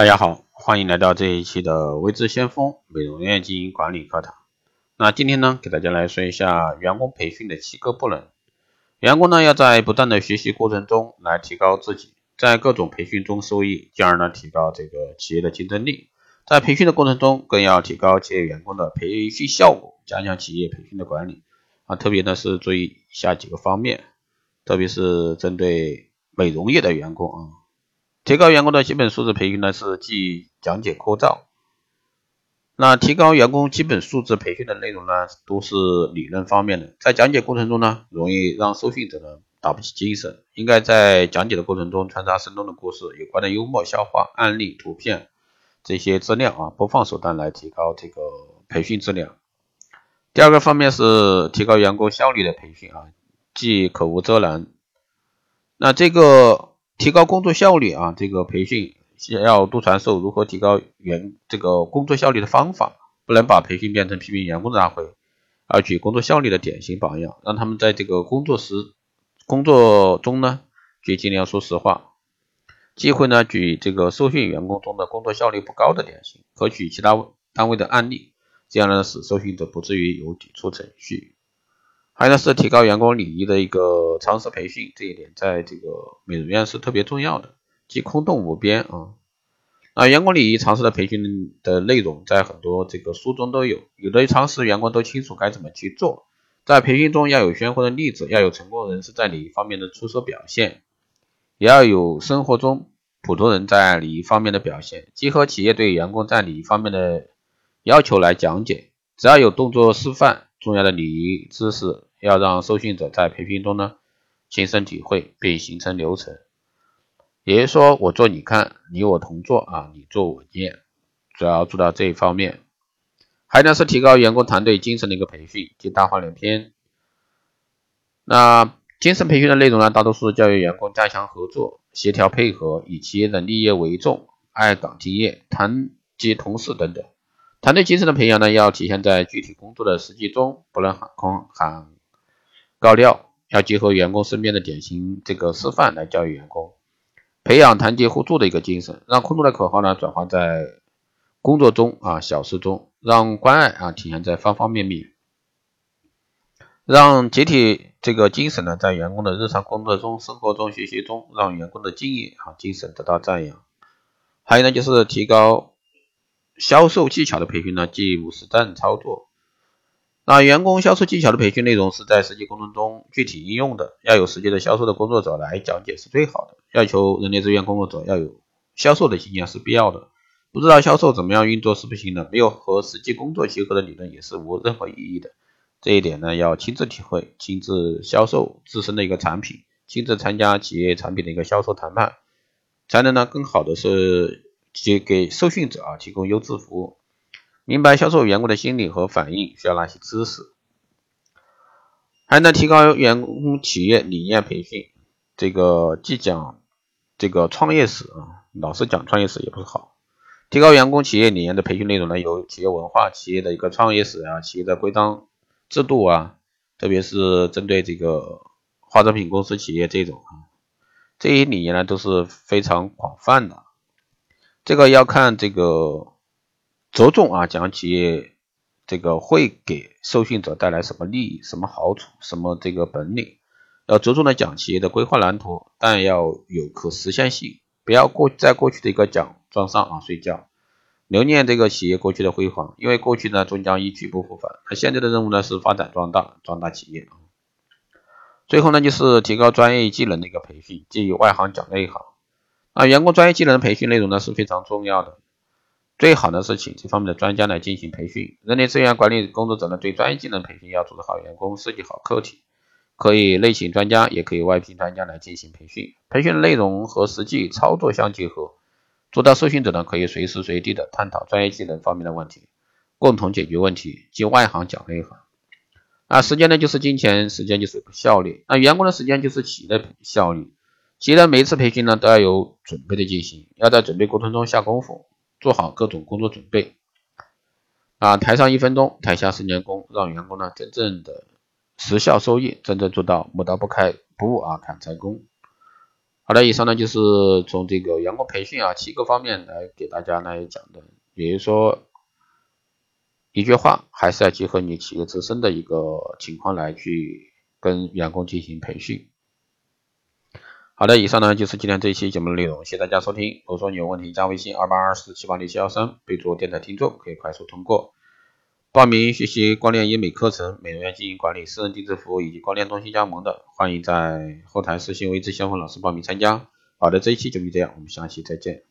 大家好，欢迎来到这一期的微知先锋美容院经营管理课堂。那今天呢，给大家来说一下员工培训的七个不能。员工呢要在不断的学习过程中来提高自己，在各种培训中受益，进而呢提高这个企业的竞争力。在培训的过程中，更要提高企业员工的培训效果，加强企业培训的管理啊。特别呢是注意以下几个方面，特别是针对美容业的员工啊。提高员工的基本素质培训呢，是既讲解枯燥。那提高员工基本素质培训的内容呢，都是理论方面的，在讲解过程中呢，容易让受训者呢打不起精神。应该在讲解的过程中穿插生动的故事、有关的幽默笑话、案例、图片这些资料啊，播放手段来提高这个培训质量。第二个方面是提高员工效率的培训啊，即口无遮拦。那这个。提高工作效率啊，这个培训要多传授如何提高员这个工作效率的方法，不能把培训变成批评员工的大会，而举工作效率的典型榜样，让他们在这个工作时工作中呢，就尽量说实话。机会呢，举这个受训员工中的工作效率不高的典型，可举其他单位的案例，这样呢，使受训者不至于有抵触程序。还有呢是提高员工礼仪的一个常识培训，这一点在这个美容院是特别重要的，即空洞无边啊。啊，员工礼仪常识的培训的内容在很多这个书中都有，有的常识员工都清楚该怎么去做。在培训中要有鲜活的例子，要有成功人士在礼仪方面的出色表现，也要有生活中普通人在礼仪方面的表现，结合企业对员工在礼仪方面的要求来讲解。只要有动作示范，重要的礼仪知识。要让受训者在培训中呢亲身体会并形成流程，也就是说，我做你看，你我同做啊，你做我念，主要做到这一方面。还有呢是提高员工团队精神的一个培训，即大话连篇。那精神培训的内容呢，大多数教育员工加强合作、协调配合，以企业的利益为重，爱岗敬业、团结同事等等。团队精神的培养呢，要体现在具体工作的实际中，不能喊空喊。高调要结合员工身边的典型这个示范来教育员工，培养团结互助的一个精神，让空中的口号呢转化在工作中啊小事中，让关爱啊体现在方方面面，让集体这个精神呢在员工的日常工作中、生活中、学习中，让员工的敬业啊精神得到赞扬。还有呢就是提高销售技巧的培训呢，即务实战操作。那员工销售技巧的培训内容是在实际工作中具体应用的，要有实际的销售的工作者来讲解是最好的。要求人力资源工作者要有销售的经验是必要的，不知道销售怎么样运作是不行的，没有和实际工作结合的理论也是无任何意义的。这一点呢，要亲自体会，亲自销售自身的一个产品，亲自参加企业产品的一个销售谈判，才能呢更好的是给给受训者啊提供优质服务。明白销售员工的心理和反应需要哪些知识，还能提高员工企业理念培训。这个既讲这个创业史啊，老是讲创业史也不是好。提高员工企业理念的培训内容呢，有企业文化、企业的一个创业史啊、企业的规章制度啊，特别是针对这个化妆品公司企业这种啊，这些理念呢都是非常广泛的。这个要看这个。着重啊讲企业这个会给受训者带来什么利益、什么好处、什么这个本领，要着重的讲企业的规划蓝图，但要有可实现性，不要过在过去的一个奖状上啊睡觉，留念这个企业过去的辉煌，因为过去呢终将一去不复返，那现在的任务呢是发展壮大、壮大企业啊。最后呢就是提高专业技能的一个培训，即外行讲内行啊，员工专业技能的培训内容呢是非常重要的。最好呢是请这方面的专家来进行培训。人力资源管理工作者呢，对专业技能培训要组织好员工，设计好课题，可以内请专家，也可以外聘专家来进行培训。培训内容和实际操作相结合，做到受训者呢可以随时随地的探讨专业技能方面的问题，共同解决问题，即外行讲内行。啊，时间呢就是金钱，时间就是效率。那员工的时间就是企业的效率。企业的每一次培训呢都要有准备的进行，要在准备过程中下功夫。做好各种工作准备啊，台上一分钟，台下十年功，让员工呢真正的实效收益，真正做到磨刀不开不误啊砍柴工。好的，以上呢就是从这个员工培训啊七个方面来给大家来讲的，也就是说一句话，还是要结合你企业自身的一个情况来去跟员工进行培训。好的，以上呢就是今天这一期节目的内容，谢谢大家收听。如果说你有问题，加微信二八二四七八六七幺三，备注电台听众，可以快速通过。报名学习光电医美课程、美容院经营管理、私人定制服务以及光电中心加盟的，欢迎在后台私信微之先锋老师报名参加。好的，这一期就是这样，我们下期再见。